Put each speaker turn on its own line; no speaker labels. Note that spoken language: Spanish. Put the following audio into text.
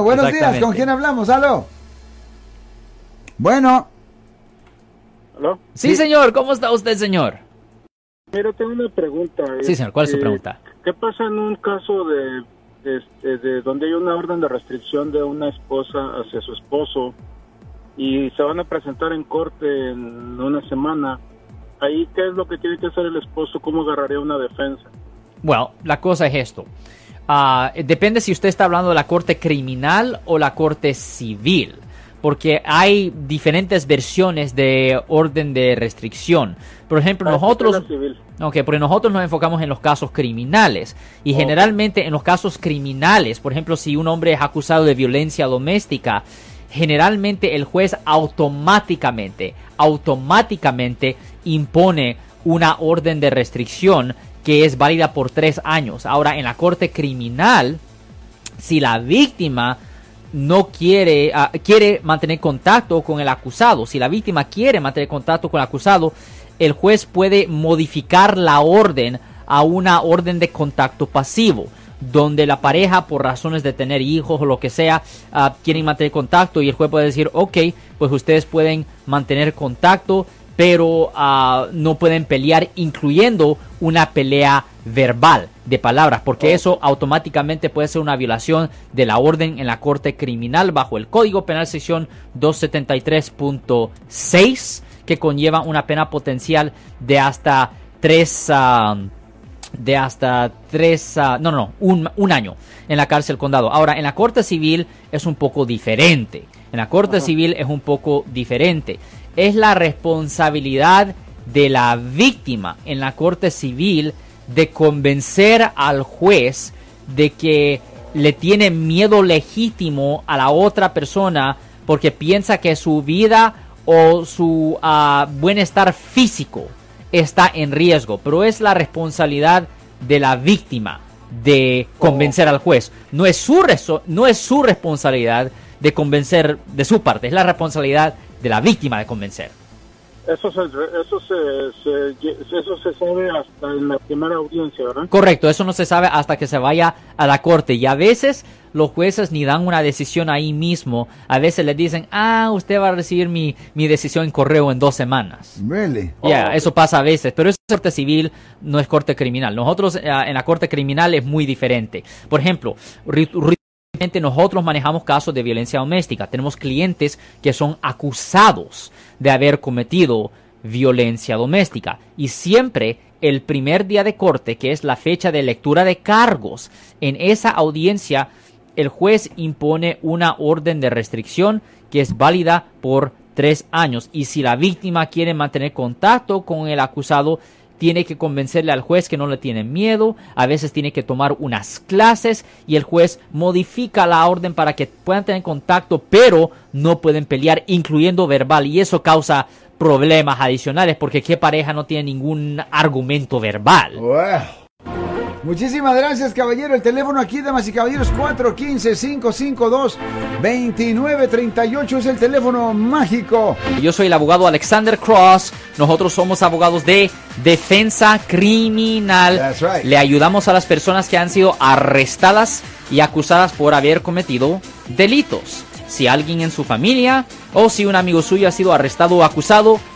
Buenos días, ¿con quién hablamos? Aló. Bueno,
¿Aló?
Sí,
Sí.
señor, ¿cómo está usted, señor?
Mira, tengo una pregunta.
Sí, señor, ¿cuál es su
Este,
pregunta?
¿Qué pasa en un caso de, este, de donde hay una orden de restricción de una esposa hacia su esposo y se van a presentar en corte en una semana? Ahí, ¿qué es lo que tiene que hacer el esposo? ¿Cómo agarraría una defensa?
Bueno, la cosa es esto. Ah, depende si usted está hablando de la corte criminal o la corte civil. Porque hay diferentes versiones de orden de restricción. Por ejemplo,
Ah,
nosotros...
tutela civil.
Ok, porque nosotros nos enfocamos en los casos criminales. Y generalmente en los casos criminales, por ejemplo, si un hombre es acusado de violencia doméstica, generalmente el juez automáticamente, automáticamente impone una orden de restricción que es válida por tres años. Ahora, en la corte criminal, si la víctima no quiere, ah, quiere mantener contacto con el acusado, si la víctima quiere mantener contacto con el acusado, el juez puede modificar la orden a una orden de contacto pasivo, donde la pareja, por razones de tener hijos o lo que sea, ah, quieren mantener contacto y el juez puede decir, ok, pues ustedes pueden mantener contacto, pero ah, no pueden pelear, incluyendo una pelea verbal de palabras, porque eso automáticamente puede ser una violación de la orden en la corte criminal bajo el Código Penal sección 273.6, que conlleva una pena potencial de hasta tres ah, de hasta tres, no, no, no, un, un año en la cárcel condado. Ahora, en la corte civil es un poco diferente. En la corte civil es un poco diferente. Es la responsabilidad de la víctima en la corte civil de convencer al juez de que le tiene miedo legítimo a la otra persona porque piensa que su vida o su ah, bienestar físico está en riesgo, pero es la responsabilidad de la víctima de convencer al juez. No es su no es su responsabilidad de convencer de su parte, es la responsabilidad de la víctima de convencer.
Eso se, eso se, se- eso se sabe hasta en la primera audiencia, ¿verdad?
Correcto, eso no se sabe hasta que se vaya a la corte y a veces los jueces ni dan una decisión ahí mismo, a veces le dicen, ah, usted va a recibir mi, mi decisión en correo en dos semanas.
really.
Ya,
Oh,
eso pasa a veces, pero es corte civil, no es corte criminal. Nosotros eh, en la corte criminal es muy diferente. Por ejemplo, nosotros manejamos casos de violencia doméstica. Tenemos clientes que son acusados de haber cometido violencia doméstica y siempre el primer día de corte, que es la fecha de lectura de cargos, en esa audiencia el juez impone una orden de restricción que es válida por tres años y si la víctima quiere mantener contacto con el acusado tiene que convencerle al juez que no le tiene miedo, a veces tiene que tomar unas clases y el juez modifica la orden para que puedan tener contacto, pero no pueden pelear, incluyendo verbal, y eso causa problemas adicionales porque qué pareja no tiene ningún argumento verbal.
Wow. Muchísimas gracias, caballero. El teléfono aquí, damas y caballeros, 415-552-2938 es el teléfono mágico.
Yo soy el abogado Alexander Cross. Nosotros somos abogados de defensa criminal.
That's right.
Le ayudamos a las personas que han sido arrestadas y acusadas por haber cometido delitos. Si alguien en su familia o si un amigo suyo ha sido arrestado o acusado,